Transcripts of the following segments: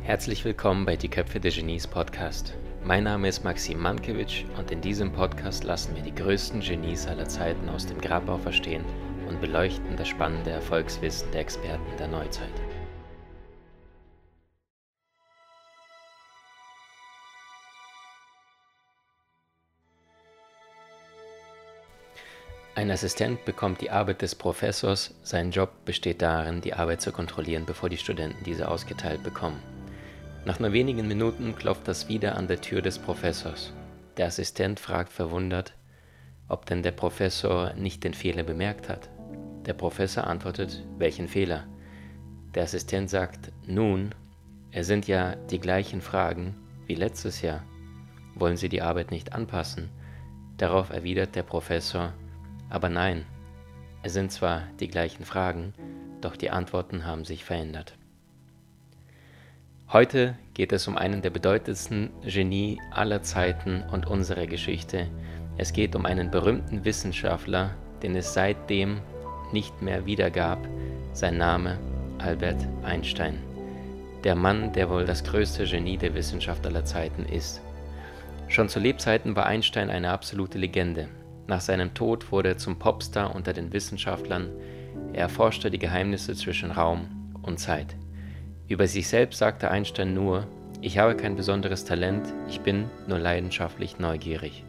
Herzlich willkommen bei Die Köpfe der Genies Podcast. Mein Name ist Maxim Mankewitsch und in diesem Podcast lassen wir die größten Genies aller Zeiten aus dem Grabau verstehen und beleuchten das spannende Erfolgswissen der Experten der Neuzeit. Ein Assistent bekommt die Arbeit des Professors, sein Job besteht darin, die Arbeit zu kontrollieren, bevor die Studenten diese ausgeteilt bekommen. Nach nur wenigen Minuten klopft das wieder an der Tür des Professors. Der Assistent fragt verwundert, ob denn der Professor nicht den Fehler bemerkt hat. Der Professor antwortet, welchen Fehler? Der Assistent sagt, nun, es sind ja die gleichen Fragen wie letztes Jahr. Wollen Sie die Arbeit nicht anpassen? Darauf erwidert der Professor, aber nein, es sind zwar die gleichen Fragen, doch die Antworten haben sich verändert. Heute geht es um einen der bedeutendsten Genie aller Zeiten und unserer Geschichte. Es geht um einen berühmten Wissenschaftler, den es seitdem nicht mehr wiedergab. Sein Name Albert Einstein. Der Mann, der wohl das größte Genie der Wissenschaft aller Zeiten ist. Schon zu Lebzeiten war Einstein eine absolute Legende. Nach seinem Tod wurde er zum Popstar unter den Wissenschaftlern. Er erforschte die Geheimnisse zwischen Raum und Zeit. Über sich selbst sagte Einstein nur, ich habe kein besonderes Talent, ich bin nur leidenschaftlich neugierig.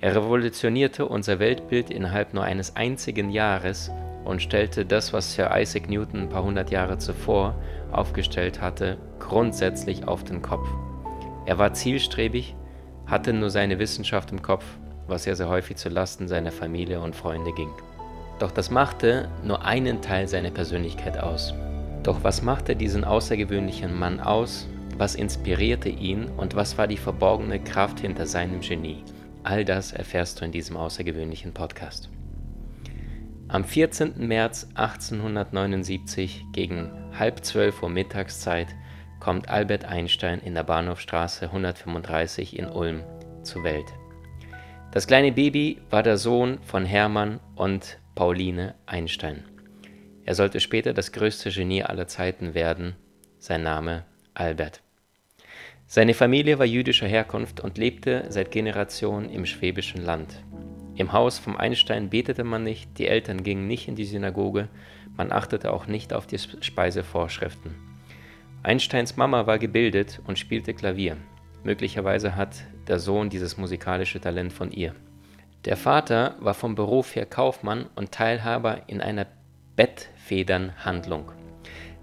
Er revolutionierte unser Weltbild innerhalb nur eines einzigen Jahres und stellte das, was Sir Isaac Newton ein paar hundert Jahre zuvor aufgestellt hatte, grundsätzlich auf den Kopf. Er war zielstrebig, hatte nur seine Wissenschaft im Kopf, was sehr, sehr häufig zu Lasten seiner Familie und Freunde ging. Doch das machte nur einen Teil seiner Persönlichkeit aus. Doch was machte diesen außergewöhnlichen Mann aus? Was inspirierte ihn und was war die verborgene Kraft hinter seinem Genie? All das erfährst du in diesem außergewöhnlichen Podcast. Am 14. März 1879 gegen halb zwölf Uhr Mittagszeit kommt Albert Einstein in der Bahnhofstraße 135 in Ulm zur Welt. Das kleine Baby war der Sohn von Hermann und Pauline Einstein. Er sollte später das größte Genie aller Zeiten werden, sein Name Albert. Seine Familie war jüdischer Herkunft und lebte seit Generationen im schwäbischen Land. Im Haus vom Einstein betete man nicht, die Eltern gingen nicht in die Synagoge, man achtete auch nicht auf die Speisevorschriften. Einsteins Mama war gebildet und spielte Klavier. Möglicherweise hat der Sohn dieses musikalische Talent von ihr. Der Vater war vom Beruf her Kaufmann und Teilhaber in einer Bettfedernhandlung.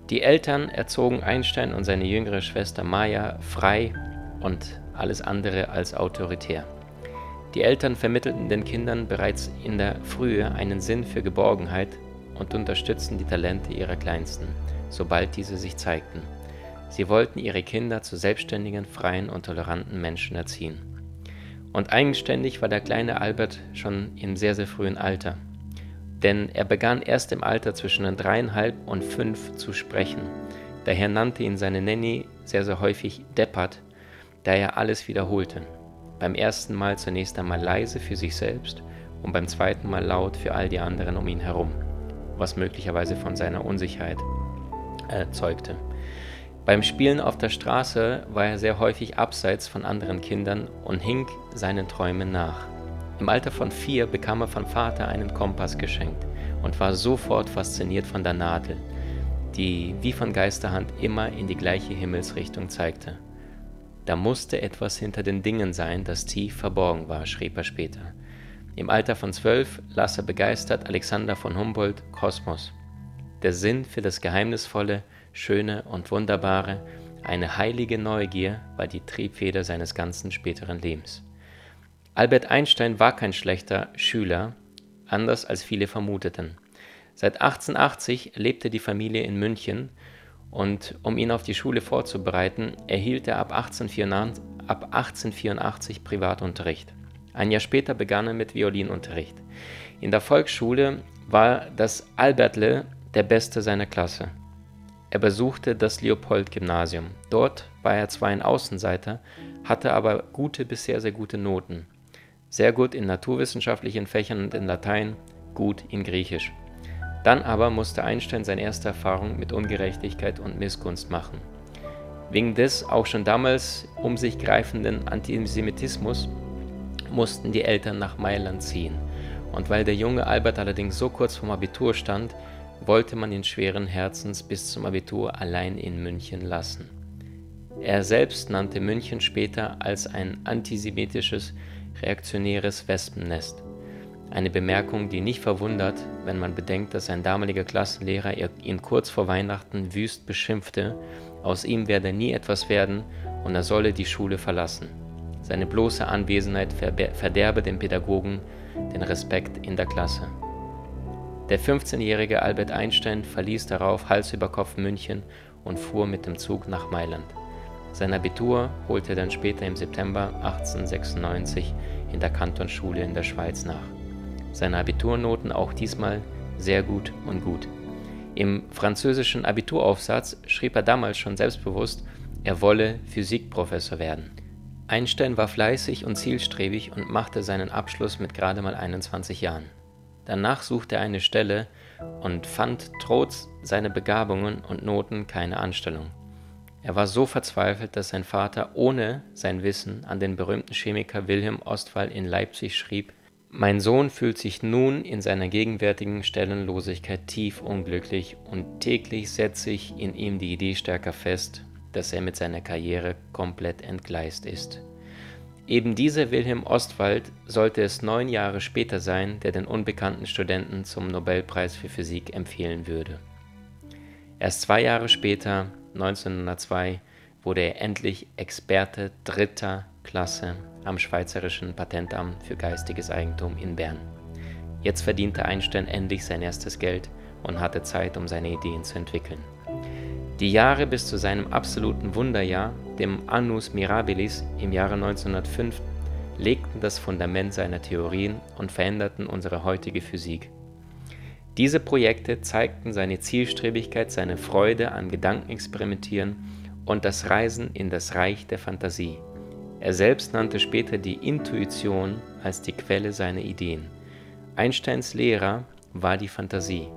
Die Eltern erzogen Einstein und seine jüngere Schwester Maya frei und alles andere als autoritär. Die Eltern vermittelten den Kindern bereits in der Frühe einen Sinn für Geborgenheit und unterstützten die Talente ihrer Kleinsten, sobald diese sich zeigten. Sie wollten ihre Kinder zu selbstständigen, freien und toleranten Menschen erziehen. Und eigenständig war der kleine Albert schon im sehr, sehr frühen Alter denn er begann erst im Alter zwischen dreieinhalb und fünf zu sprechen. Daher nannte ihn seine Nanny sehr, sehr häufig Deppert, da er alles wiederholte. Beim ersten Mal zunächst einmal leise für sich selbst und beim zweiten Mal laut für all die anderen um ihn herum, was möglicherweise von seiner Unsicherheit erzeugte. Beim Spielen auf der Straße war er sehr häufig abseits von anderen Kindern und hing seinen Träumen nach. Im Alter von vier bekam er vom Vater einen Kompass geschenkt und war sofort fasziniert von der Nadel, die wie von Geisterhand immer in die gleiche Himmelsrichtung zeigte. Da musste etwas hinter den Dingen sein, das tief verborgen war, schrieb er später. Im Alter von zwölf las er begeistert Alexander von Humboldt Kosmos. Der Sinn für das Geheimnisvolle, Schöne und Wunderbare, eine heilige Neugier war die Triebfeder seines ganzen späteren Lebens. Albert Einstein war kein schlechter Schüler, anders als viele vermuteten. Seit 1880 lebte die Familie in München und um ihn auf die Schule vorzubereiten, erhielt er ab 1884, ab 1884 Privatunterricht. Ein Jahr später begann er mit Violinunterricht. In der Volksschule war das Albertle der Beste seiner Klasse. Er besuchte das Leopold-Gymnasium. Dort war er zwar ein Außenseiter, hatte aber gute bis sehr, gute Noten sehr gut in naturwissenschaftlichen Fächern und in Latein, gut in Griechisch. Dann aber musste Einstein seine erste Erfahrung mit Ungerechtigkeit und Missgunst machen. Wegen des auch schon damals um sich greifenden Antisemitismus mussten die Eltern nach Mailand ziehen. Und weil der junge Albert allerdings so kurz vom Abitur stand, wollte man ihn schweren Herzens bis zum Abitur allein in München lassen. Er selbst nannte München später als ein antisemitisches, reaktionäres Wespennest. Eine Bemerkung, die nicht verwundert, wenn man bedenkt, dass sein damaliger Klassenlehrer ihn kurz vor Weihnachten wüst beschimpfte, aus ihm werde nie etwas werden und er solle die Schule verlassen. Seine bloße Anwesenheit verderbe dem Pädagogen den Respekt in der Klasse. Der 15-jährige Albert Einstein verließ darauf Hals über Kopf München und fuhr mit dem Zug nach Mailand. Sein Abitur holte er dann später im September 1896 in der Kantonschule in der Schweiz nach. Seine Abiturnoten auch diesmal sehr gut und gut. Im französischen Abituraufsatz schrieb er damals schon selbstbewusst, er wolle Physikprofessor werden. Einstein war fleißig und zielstrebig und machte seinen Abschluss mit gerade mal 21 Jahren. Danach suchte er eine Stelle und fand trotz seiner Begabungen und Noten keine Anstellung. Er war so verzweifelt, dass sein Vater ohne sein Wissen an den berühmten Chemiker Wilhelm Ostwald in Leipzig schrieb: Mein Sohn fühlt sich nun in seiner gegenwärtigen Stellenlosigkeit tief unglücklich und täglich setze ich in ihm die Idee stärker fest, dass er mit seiner Karriere komplett entgleist ist. Eben dieser Wilhelm Ostwald sollte es neun Jahre später sein, der den unbekannten Studenten zum Nobelpreis für Physik empfehlen würde. Erst zwei Jahre später 1902 wurde er endlich Experte dritter Klasse am Schweizerischen Patentamt für geistiges Eigentum in Bern. Jetzt verdiente Einstein endlich sein erstes Geld und hatte Zeit, um seine Ideen zu entwickeln. Die Jahre bis zu seinem absoluten Wunderjahr, dem Annus Mirabilis im Jahre 1905, legten das Fundament seiner Theorien und veränderten unsere heutige Physik. Diese Projekte zeigten seine Zielstrebigkeit, seine Freude an Gedankenexperimentieren und das Reisen in das Reich der Fantasie. Er selbst nannte später die Intuition als die Quelle seiner Ideen. Einsteins Lehrer war die Fantasie.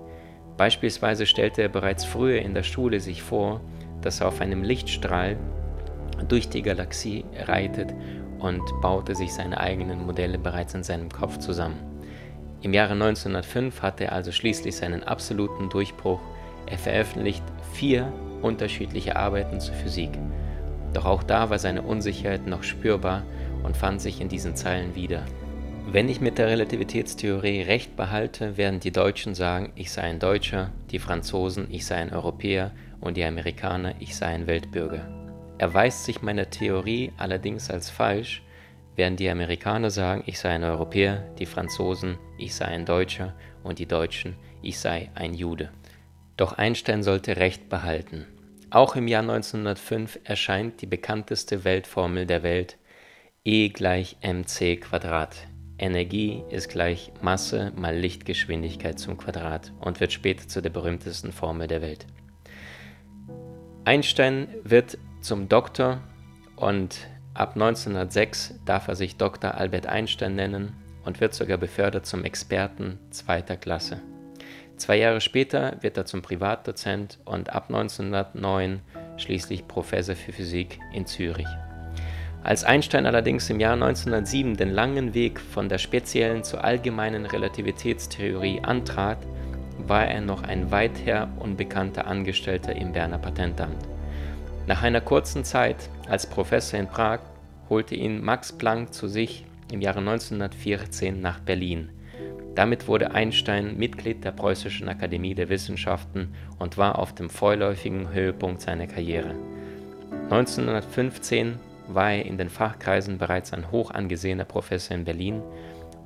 Beispielsweise stellte er bereits früher in der Schule sich vor, dass er auf einem Lichtstrahl durch die Galaxie reitet und baute sich seine eigenen Modelle bereits in seinem Kopf zusammen. Im Jahre 1905 hatte er also schließlich seinen absoluten Durchbruch. Er veröffentlicht vier unterschiedliche Arbeiten zur Physik. Doch auch da war seine Unsicherheit noch spürbar und fand sich in diesen Zeilen wieder. Wenn ich mit der Relativitätstheorie recht behalte, werden die Deutschen sagen, ich sei ein Deutscher, die Franzosen, ich sei ein Europäer und die Amerikaner, ich sei ein Weltbürger. Erweist sich meine Theorie allerdings als falsch, werden die Amerikaner sagen, ich sei ein Europäer, die Franzosen, ich sei ein Deutscher und die Deutschen, ich sei ein Jude. Doch Einstein sollte Recht behalten. Auch im Jahr 1905 erscheint die bekannteste Weltformel der Welt, E gleich mc Quadrat. Energie ist gleich Masse mal Lichtgeschwindigkeit zum Quadrat und wird später zu der berühmtesten Formel der Welt. Einstein wird zum Doktor und Ab 1906 darf er sich Dr. Albert Einstein nennen und wird sogar befördert zum Experten zweiter Klasse. Zwei Jahre später wird er zum Privatdozent und ab 1909 schließlich Professor für Physik in Zürich. Als Einstein allerdings im Jahr 1907 den langen Weg von der speziellen zur allgemeinen Relativitätstheorie antrat, war er noch ein weither unbekannter Angestellter im Berner Patentamt. Nach einer kurzen Zeit als Professor in Prag holte ihn Max Planck zu sich im Jahre 1914 nach Berlin. Damit wurde Einstein Mitglied der Preußischen Akademie der Wissenschaften und war auf dem vorläufigen Höhepunkt seiner Karriere. 1915 war er in den Fachkreisen bereits ein hoch angesehener Professor in Berlin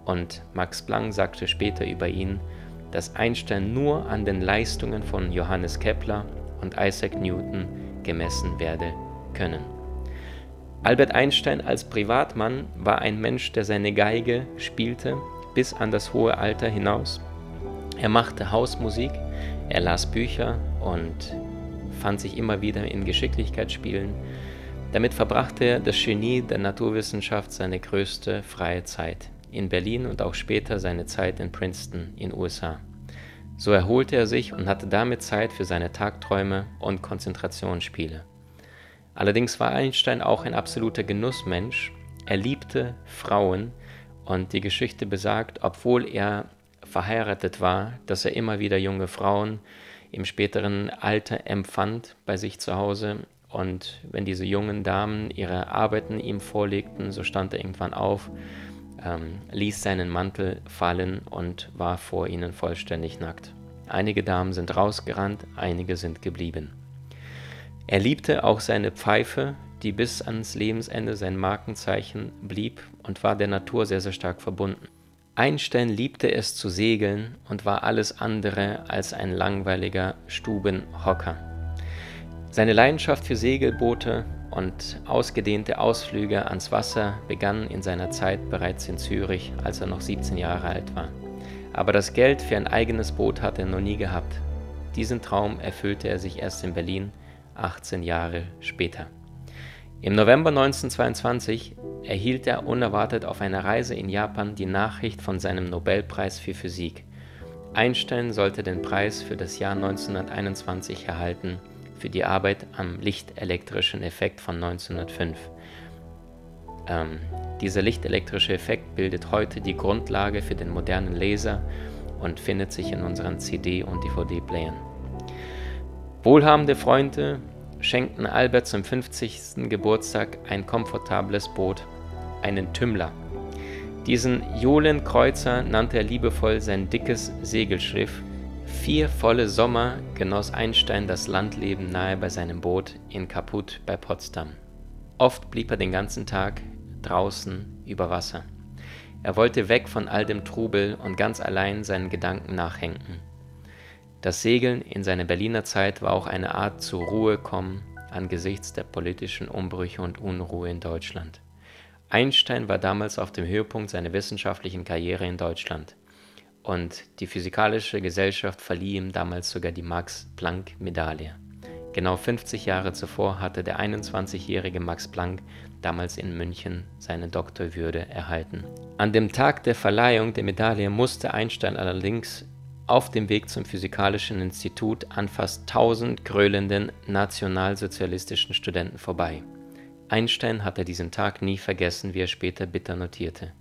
und Max Planck sagte später über ihn, dass Einstein nur an den Leistungen von Johannes Kepler und Isaac Newton gemessen werde können. Albert Einstein als Privatmann war ein Mensch, der seine Geige spielte bis an das hohe Alter hinaus. Er machte Hausmusik, er las Bücher und fand sich immer wieder in Geschicklichkeitsspielen. Damit verbrachte er das Genie der Naturwissenschaft seine größte freie Zeit in Berlin und auch später seine Zeit in Princeton in USA. So erholte er sich und hatte damit Zeit für seine Tagträume und Konzentrationsspiele. Allerdings war Einstein auch ein absoluter Genussmensch. Er liebte Frauen und die Geschichte besagt, obwohl er verheiratet war, dass er immer wieder junge Frauen im späteren Alter empfand bei sich zu Hause. Und wenn diese jungen Damen ihre Arbeiten ihm vorlegten, so stand er irgendwann auf, ähm, ließ seinen Mantel fallen und war vor ihnen vollständig nackt. Einige Damen sind rausgerannt, einige sind geblieben. Er liebte auch seine Pfeife, die bis ans Lebensende sein Markenzeichen blieb und war der Natur sehr, sehr stark verbunden. Einstein liebte es zu segeln und war alles andere als ein langweiliger Stubenhocker. Seine Leidenschaft für Segelboote und ausgedehnte Ausflüge ans Wasser begannen in seiner Zeit bereits in Zürich, als er noch 17 Jahre alt war. Aber das Geld für ein eigenes Boot hatte er noch nie gehabt. Diesen Traum erfüllte er sich erst in Berlin 18 Jahre später. Im November 1922 erhielt er unerwartet auf einer Reise in Japan die Nachricht von seinem Nobelpreis für Physik. Einstein sollte den Preis für das Jahr 1921 erhalten für die Arbeit am lichtelektrischen Effekt von 1905. Ähm, dieser lichtelektrische Effekt bildet heute die Grundlage für den modernen Laser und findet sich in unseren CD- und DVD-Playern. Wohlhabende Freunde schenkten Albert zum 50. Geburtstag ein komfortables Boot, einen Tümmler. Diesen Jolenkreuzer nannte er liebevoll sein dickes Segelschiff. Vier volle Sommer genoss Einstein das Landleben nahe bei seinem Boot in Kaput bei Potsdam. Oft blieb er den ganzen Tag draußen über Wasser. Er wollte weg von all dem Trubel und ganz allein seinen Gedanken nachhängen. Das Segeln in seiner Berliner Zeit war auch eine Art zur Ruhe kommen angesichts der politischen Umbrüche und Unruhe in Deutschland. Einstein war damals auf dem Höhepunkt seiner wissenschaftlichen Karriere in Deutschland und die Physikalische Gesellschaft verlieh ihm damals sogar die Max-Planck-Medaille. Genau 50 Jahre zuvor hatte der 21-jährige Max Planck damals in München seine Doktorwürde erhalten. An dem Tag der Verleihung der Medaille musste Einstein allerdings auf dem Weg zum Physikalischen Institut an fast tausend gröhlenden nationalsozialistischen Studenten vorbei. Einstein hatte diesen Tag nie vergessen, wie er später bitter notierte.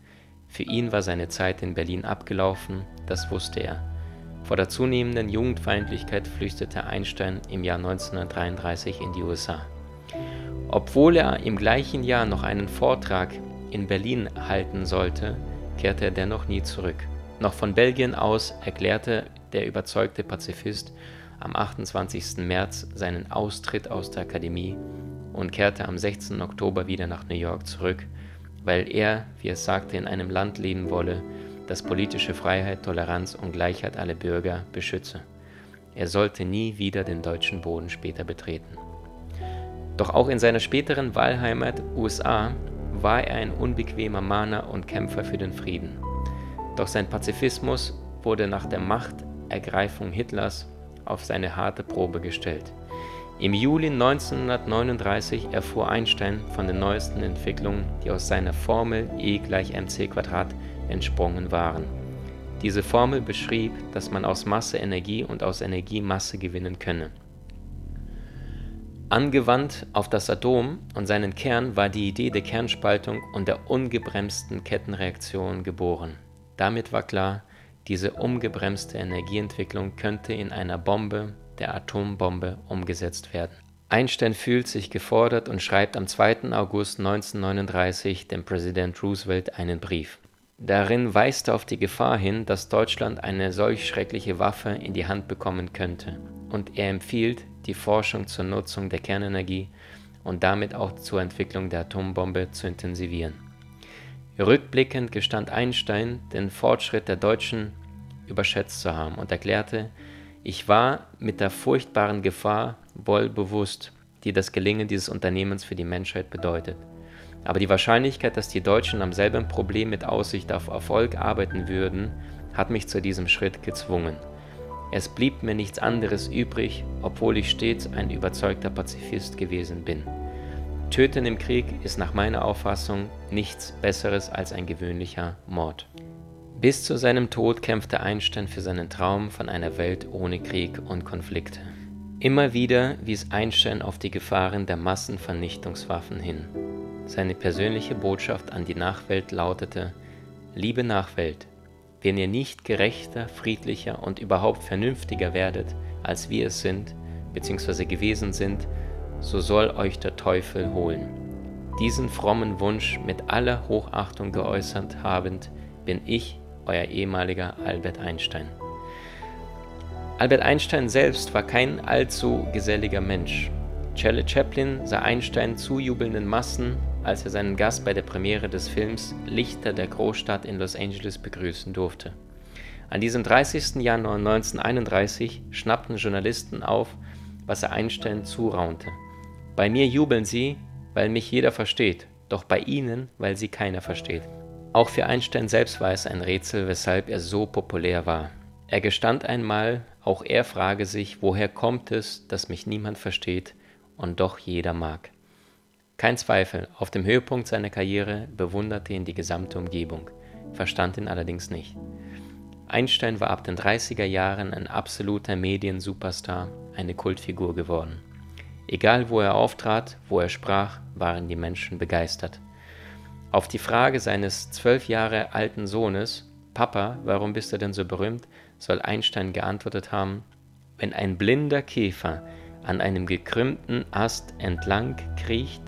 Für ihn war seine Zeit in Berlin abgelaufen, das wusste er. Vor der zunehmenden Jugendfeindlichkeit flüchtete Einstein im Jahr 1933 in die USA. Obwohl er im gleichen Jahr noch einen Vortrag in Berlin halten sollte, kehrte er dennoch nie zurück. Noch von Belgien aus erklärte der überzeugte Pazifist am 28. März seinen Austritt aus der Akademie und kehrte am 16. Oktober wieder nach New York zurück, weil er, wie er sagte, in einem Land leben wolle, das politische Freiheit, Toleranz und Gleichheit aller Bürger beschütze. Er sollte nie wieder den deutschen Boden später betreten. Doch auch in seiner späteren Wahlheimat USA war er ein unbequemer Mahner und Kämpfer für den Frieden. Doch sein Pazifismus wurde nach der Machtergreifung Hitlers auf seine harte Probe gestellt. Im Juli 1939 erfuhr Einstein von den neuesten Entwicklungen, die aus seiner Formel E gleich mc entsprungen waren. Diese Formel beschrieb, dass man aus Masse Energie und aus Energie Masse gewinnen könne. Angewandt auf das Atom und seinen Kern war die Idee der Kernspaltung und der ungebremsten Kettenreaktion geboren. Damit war klar, diese ungebremste Energieentwicklung könnte in einer Bombe, der Atombombe, umgesetzt werden. Einstein fühlt sich gefordert und schreibt am 2. August 1939 dem Präsident Roosevelt einen Brief. Darin weist er auf die Gefahr hin, dass Deutschland eine solch schreckliche Waffe in die Hand bekommen könnte, und er empfiehlt, die Forschung zur Nutzung der Kernenergie und damit auch zur Entwicklung der Atombombe zu intensivieren. Rückblickend gestand Einstein, den Fortschritt der Deutschen überschätzt zu haben und erklärte, ich war mit der furchtbaren Gefahr wohl bewusst, die das Gelingen dieses Unternehmens für die Menschheit bedeutet. Aber die Wahrscheinlichkeit, dass die Deutschen am selben Problem mit Aussicht auf Erfolg arbeiten würden, hat mich zu diesem Schritt gezwungen. Es blieb mir nichts anderes übrig, obwohl ich stets ein überzeugter Pazifist gewesen bin. Töten im Krieg ist nach meiner Auffassung nichts Besseres als ein gewöhnlicher Mord. Bis zu seinem Tod kämpfte Einstein für seinen Traum von einer Welt ohne Krieg und Konflikte. Immer wieder wies Einstein auf die Gefahren der Massenvernichtungswaffen hin. Seine persönliche Botschaft an die Nachwelt lautete, Liebe Nachwelt, wenn ihr nicht gerechter, friedlicher und überhaupt vernünftiger werdet, als wir es sind, bzw. gewesen sind, so soll euch der Teufel holen. Diesen frommen Wunsch mit aller Hochachtung geäußert habend, bin ich, euer ehemaliger Albert Einstein. Albert Einstein selbst war kein allzu geselliger Mensch. Charlie Chaplin sah Einstein zujubelnden Massen, als er seinen Gast bei der Premiere des Films Lichter der Großstadt in Los Angeles begrüßen durfte. An diesem 30. Januar 1931 schnappten Journalisten auf, was er Einstein zuraunte. Bei mir jubeln sie, weil mich jeder versteht, doch bei ihnen, weil sie keiner versteht. Auch für Einstein selbst war es ein Rätsel, weshalb er so populär war. Er gestand einmal, auch er frage sich, woher kommt es, dass mich niemand versteht und doch jeder mag. Kein Zweifel, auf dem Höhepunkt seiner Karriere bewunderte ihn die gesamte Umgebung, verstand ihn allerdings nicht. Einstein war ab den 30er Jahren ein absoluter Mediensuperstar, eine Kultfigur geworden. Egal wo er auftrat, wo er sprach, waren die Menschen begeistert. Auf die Frage seines zwölf Jahre alten Sohnes, Papa, warum bist du denn so berühmt, soll Einstein geantwortet haben, wenn ein blinder Käfer an einem gekrümmten Ast entlang kriecht,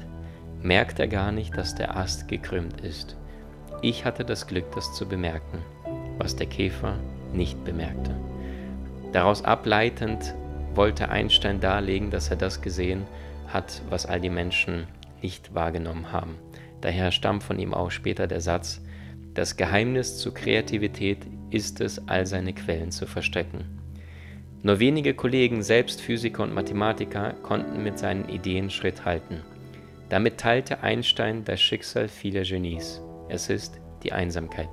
merkt er gar nicht, dass der Ast gekrümmt ist. Ich hatte das Glück, das zu bemerken, was der Käfer nicht bemerkte. Daraus ableitend wollte Einstein darlegen, dass er das gesehen hat, was all die Menschen nicht wahrgenommen haben. Daher stammt von ihm auch später der Satz, das Geheimnis zur Kreativität ist es, all seine Quellen zu verstecken. Nur wenige Kollegen, selbst Physiker und Mathematiker, konnten mit seinen Ideen Schritt halten. Damit teilte Einstein das Schicksal vieler Genies. Es ist die Einsamkeit.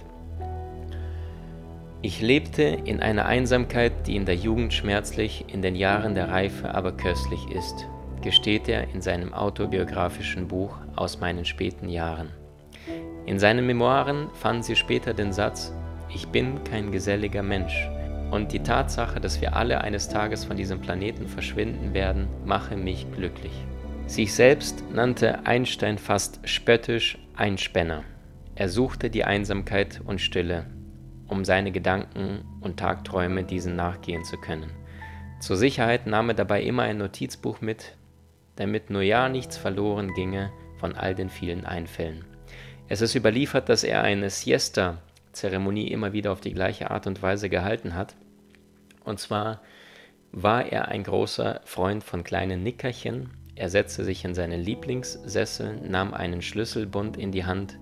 Ich lebte in einer Einsamkeit, die in der Jugend schmerzlich, in den Jahren der Reife aber köstlich ist, gesteht er in seinem autobiografischen Buch aus meinen späten Jahren. In seinen Memoiren fanden sie später den Satz, ich bin kein geselliger Mensch, und die Tatsache, dass wir alle eines Tages von diesem Planeten verschwinden werden, mache mich glücklich. Sich selbst nannte Einstein fast spöttisch Einspänner. Er suchte die Einsamkeit und Stille, um seine Gedanken und Tagträume diesen nachgehen zu können. Zur Sicherheit nahm er dabei immer ein Notizbuch mit, damit nur ja nichts verloren ginge von all den vielen Einfällen. Es ist überliefert, dass er eine Siesta-Zeremonie immer wieder auf die gleiche Art und Weise gehalten hat. Und zwar war er ein großer Freund von kleinen Nickerchen. Er setzte sich in seinen Lieblingssessel, nahm einen Schlüsselbund in die Hand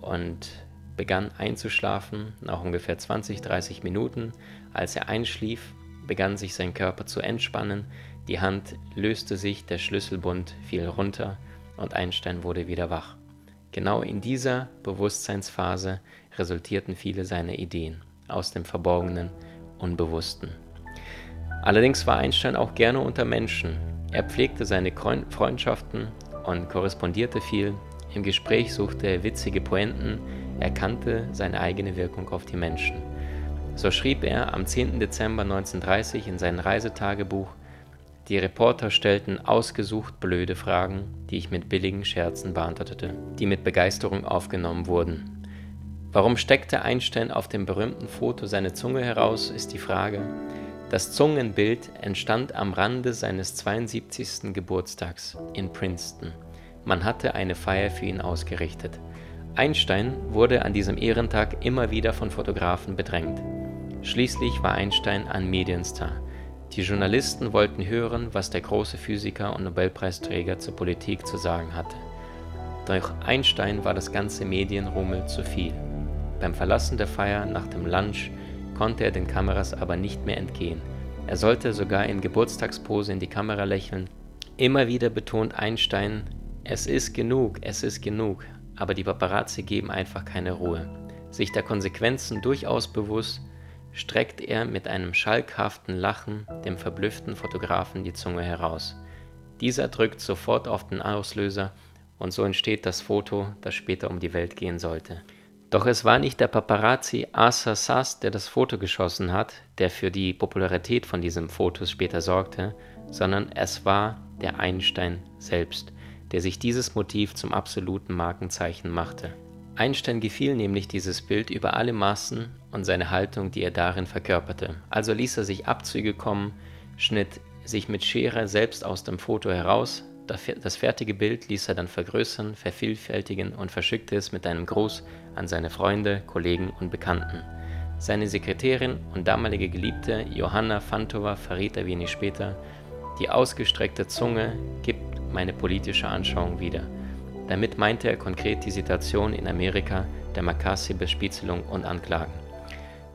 und begann einzuschlafen. Nach ungefähr 20, 30 Minuten, als er einschlief, begann sich sein Körper zu entspannen, die Hand löste sich, der Schlüsselbund fiel runter und Einstein wurde wieder wach. Genau in dieser Bewusstseinsphase resultierten viele seiner Ideen aus dem Verborgenen, Unbewussten. Allerdings war Einstein auch gerne unter Menschen. Er pflegte seine Freundschaften und korrespondierte viel. Im Gespräch suchte er witzige Pointen, erkannte seine eigene Wirkung auf die Menschen. So schrieb er am 10. Dezember 1930 in sein Reisetagebuch, die Reporter stellten ausgesucht blöde Fragen, die ich mit billigen Scherzen beantwortete, die mit Begeisterung aufgenommen wurden. Warum steckte Einstein auf dem berühmten Foto seine Zunge heraus, ist die Frage. Das Zungenbild entstand am Rande seines 72. Geburtstags in Princeton. Man hatte eine Feier für ihn ausgerichtet. Einstein wurde an diesem Ehrentag immer wieder von Fotografen bedrängt. Schließlich war Einstein ein Medienstar. Die Journalisten wollten hören, was der große Physiker und Nobelpreisträger zur Politik zu sagen hatte. Doch Einstein war das ganze Medienrummel zu viel. Beim Verlassen der Feier nach dem Lunch konnte er den Kameras aber nicht mehr entgehen. Er sollte sogar in Geburtstagspose in die Kamera lächeln. Immer wieder betont Einstein, es ist genug, es ist genug, aber die Paparazzi geben einfach keine Ruhe. Sich der Konsequenzen durchaus bewusst, streckt er mit einem schalkhaften Lachen dem verblüfften Fotografen die Zunge heraus. Dieser drückt sofort auf den Auslöser und so entsteht das Foto, das später um die Welt gehen sollte. Doch es war nicht der Paparazzi Asa Sass, der das Foto geschossen hat, der für die Popularität von diesem Fotos später sorgte, sondern es war der Einstein selbst, der sich dieses Motiv zum absoluten Markenzeichen machte. Einstein gefiel nämlich dieses Bild über alle Maßen und seine Haltung, die er darin verkörperte. Also ließ er sich Abzüge kommen, schnitt sich mit Schere selbst aus dem Foto heraus, das fertige Bild ließ er dann vergrößern, vervielfältigen und verschickte es mit einem Gruß an seine Freunde, Kollegen und Bekannten. Seine Sekretärin und damalige Geliebte Johanna Fantova verriet er wenig später, die ausgestreckte Zunge gibt meine politische Anschauung wieder. Damit meinte er konkret die Situation in Amerika der Makassi-Bespitzelung und Anklagen.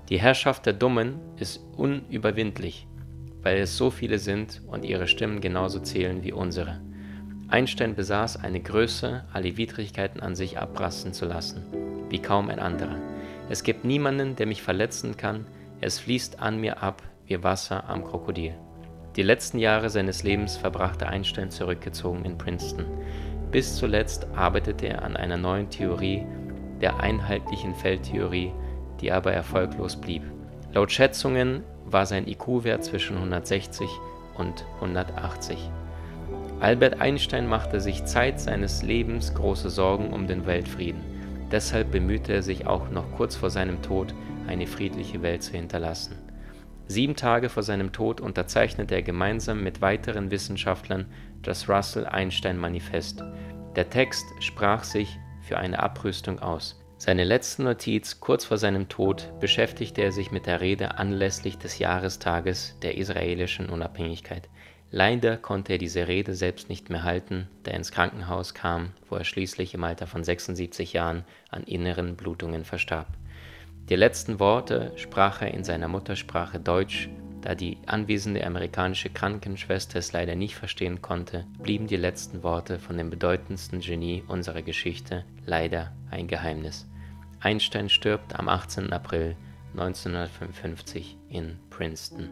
Die Herrschaft der Dummen ist unüberwindlich, weil es so viele sind und ihre Stimmen genauso zählen wie unsere. Einstein besaß eine Größe, alle Widrigkeiten an sich abrasten zu lassen, wie kaum ein anderer. Es gibt niemanden, der mich verletzen kann, es fließt an mir ab wie Wasser am Krokodil. Die letzten Jahre seines Lebens verbrachte Einstein zurückgezogen in Princeton. Bis zuletzt arbeitete er an einer neuen Theorie, der einheitlichen Feldtheorie, die aber erfolglos blieb. Laut Schätzungen war sein IQ-Wert zwischen 160 und 180. Albert Einstein machte sich Zeit seines Lebens große Sorgen um den Weltfrieden. Deshalb bemühte er sich auch noch kurz vor seinem Tod, eine friedliche Welt zu hinterlassen. Sieben Tage vor seinem Tod unterzeichnete er gemeinsam mit weiteren Wissenschaftlern das Russell-Einstein-Manifest. Der Text sprach sich für eine Abrüstung aus. Seine letzte Notiz kurz vor seinem Tod beschäftigte er sich mit der Rede anlässlich des Jahrestages der israelischen Unabhängigkeit. Leider konnte er diese Rede selbst nicht mehr halten, da er ins Krankenhaus kam, wo er schließlich im Alter von 76 Jahren an inneren Blutungen verstarb. Die letzten Worte sprach er in seiner Muttersprache Deutsch, da die anwesende amerikanische Krankenschwester es leider nicht verstehen konnte, blieben die letzten Worte von dem bedeutendsten Genie unserer Geschichte leider ein Geheimnis. Einstein stirbt am 18. April 1955 in Princeton.